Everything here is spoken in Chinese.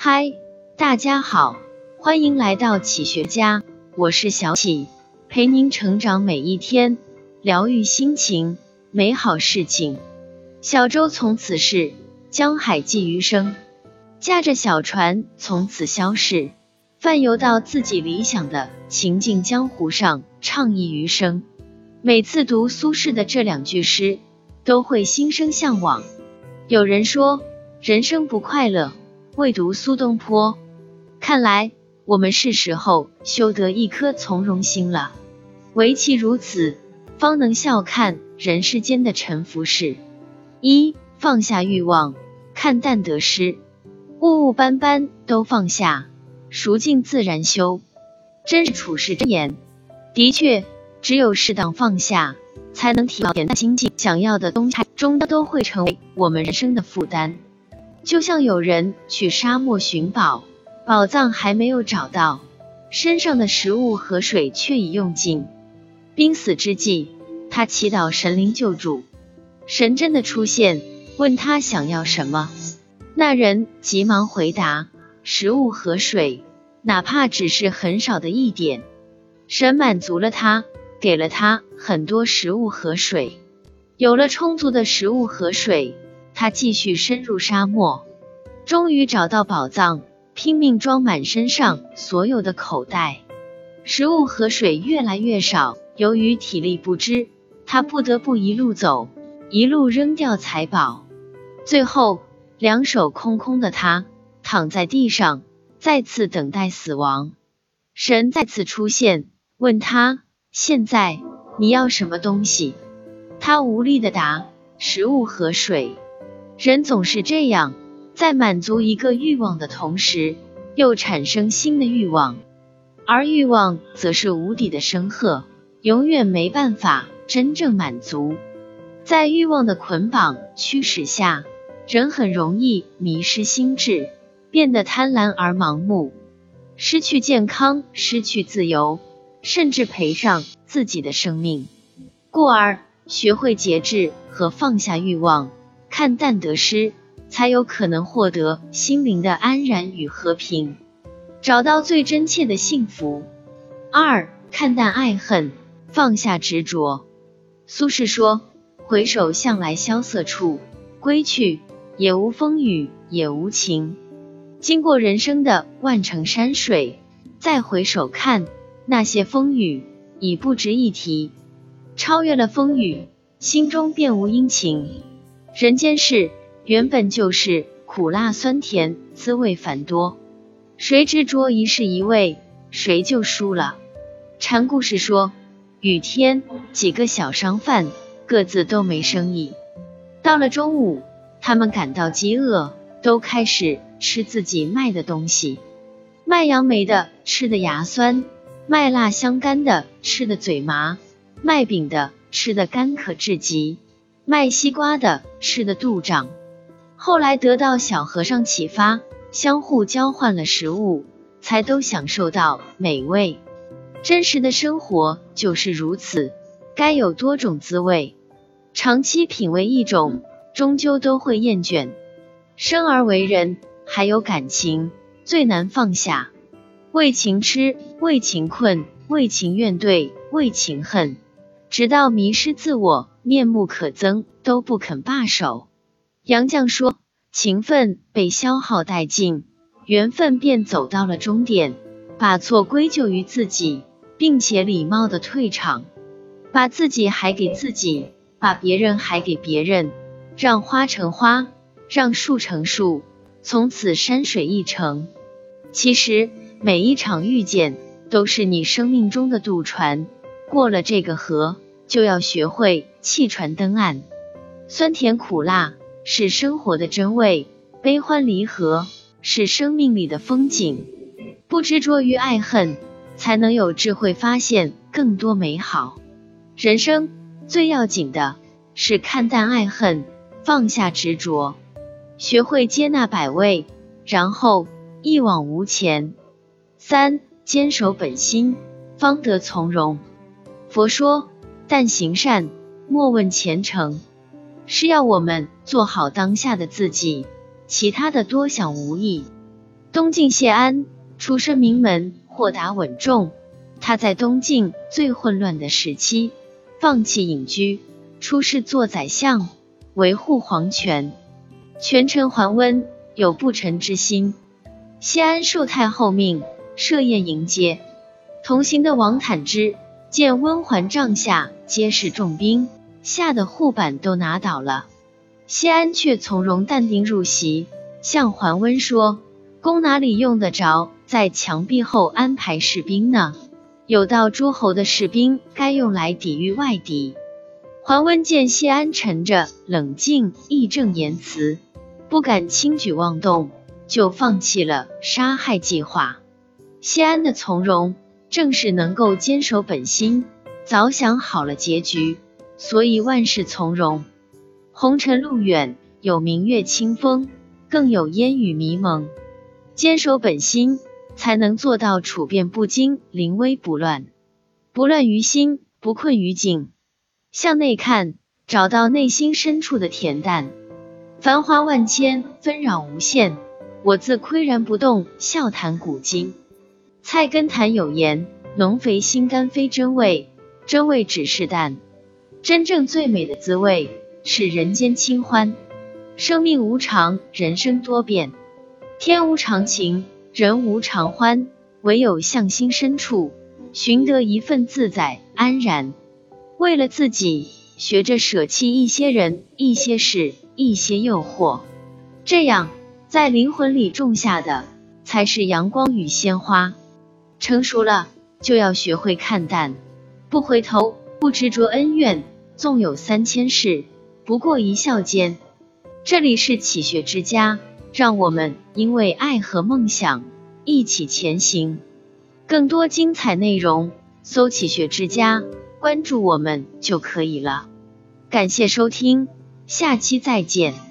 嗨，大家好，欢迎来到启学家，我是小启，陪您成长每一天，疗愈心情，美好事情。小舟从此逝，江海寄余生。驾着小船从此消逝，泛游到自己理想的情境江湖上，畅意余生。每次读苏轼的这两句诗，都会心生向往。有人说，人生不快乐。未读苏东坡，看来我们是时候修得一颗从容心了。唯其如此，方能笑看人世间的沉浮事。一放下欲望，看淡得失，物物斑斑都放下，孰尽自然休。真是处世真言。的确，只有适当放下，才能提高恬淡心境。想要的东西，终都会成为我们人生的负担。就像有人去沙漠寻宝，宝藏还没有找到，身上的食物和水却已用尽。濒死之际，他祈祷神灵救助，神真的出现，问他想要什么。那人急忙回答：食物和水，哪怕只是很少的一点。神满足了他，给了他很多食物和水。有了充足的食物和水。他继续深入沙漠，终于找到宝藏，拼命装满身上所有的口袋。食物和水越来越少，由于体力不支，他不得不一路走，一路扔掉财宝。最后，两手空空的他躺在地上，再次等待死亡。神再次出现，问他：“现在你要什么东西？”他无力的答：“食物和水。”人总是这样，在满足一个欲望的同时，又产生新的欲望，而欲望则是无底的深壑，永远没办法真正满足。在欲望的捆绑驱使下，人很容易迷失心智，变得贪婪而盲目，失去健康，失去自由，甚至赔上自己的生命。故而，学会节制和放下欲望。看淡得失，才有可能获得心灵的安然与和平，找到最真切的幸福。二看淡爱恨，放下执着。苏轼说：“回首向来萧瑟处，归去，也无风雨也无晴。”经过人生的万程山水，再回首看那些风雨，已不值一提。超越了风雨，心中便无阴晴。人间事原本就是苦辣酸甜，滋味繁多。谁执着一世一味，谁就输了。禅故事说，雨天几个小商贩各自都没生意。到了中午，他们感到饥饿，都开始吃自己卖的东西。卖杨梅的吃的牙酸，卖辣香干的吃的嘴麻，卖饼的吃的干渴至极。卖西瓜的吃的肚胀，后来得到小和尚启发，相互交换了食物，才都享受到美味。真实的生活就是如此，该有多种滋味。长期品味一种，终究都会厌倦。生而为人，还有感情，最难放下。为情痴，为情困，为情怨怼，为情恨，直到迷失自我。面目可憎，都不肯罢手。杨绛说：“情分被消耗殆尽，缘分便走到了终点。把错归咎于自己，并且礼貌的退场，把自己还给自己，把别人还给别人，让花成花，让树成树，从此山水一程。其实每一场遇见，都是你生命中的渡船。过了这个河。”就要学会弃船登岸，酸甜苦辣是生活的真味，悲欢离合是生命里的风景。不执着于爱恨，才能有智慧发现更多美好。人生最要紧的是看淡爱恨，放下执着，学会接纳百味，然后一往无前。三坚守本心，方得从容。佛说。但行善，莫问前程，是要我们做好当下的自己，其他的多想无益。东晋谢安出身名门，豁达稳重。他在东晋最混乱的时期，放弃隐居，出仕做宰相，维护皇权。权臣桓温有不臣之心，谢安受太后命，设宴迎接。同行的王坦之见温环帐下皆是重兵，吓得护板都拿倒了。谢安却从容淡定入席，向桓温说：“宫哪里用得着在墙壁后安排士兵呢？有道诸侯的士兵该用来抵御外敌。”桓温见谢安沉着冷静，义正言辞，不敢轻举妄动，就放弃了杀害计划。谢安的从容，正是能够坚守本心，早想好了结局，所以万事从容。红尘路远，有明月清风，更有烟雨迷蒙。坚守本心，才能做到处变不惊，临危不乱。不乱于心，不困于境。向内看，找到内心深处的恬淡。繁华万千，纷扰无限，我自岿然不动，笑谈古今。菜根谭有言：浓肥心肝非真味，真味只是淡。真正最美的滋味。是人间清欢。生命无常，人生多变，天无常情，人无常欢。唯有向心深处，寻得一份自在安然。为了自己，学着舍弃一些人、一些事、一些诱惑，这样在灵魂里种下的，才是阳光与鲜花。成熟了，就要学会看淡，不回头，不执着恩怨，纵有三千事。不过一笑间，这里是启学之家，让我们因为爱和梦想一起前行。更多精彩内容，搜“启学之家”，关注我们就可以了。感谢收听，下期再见。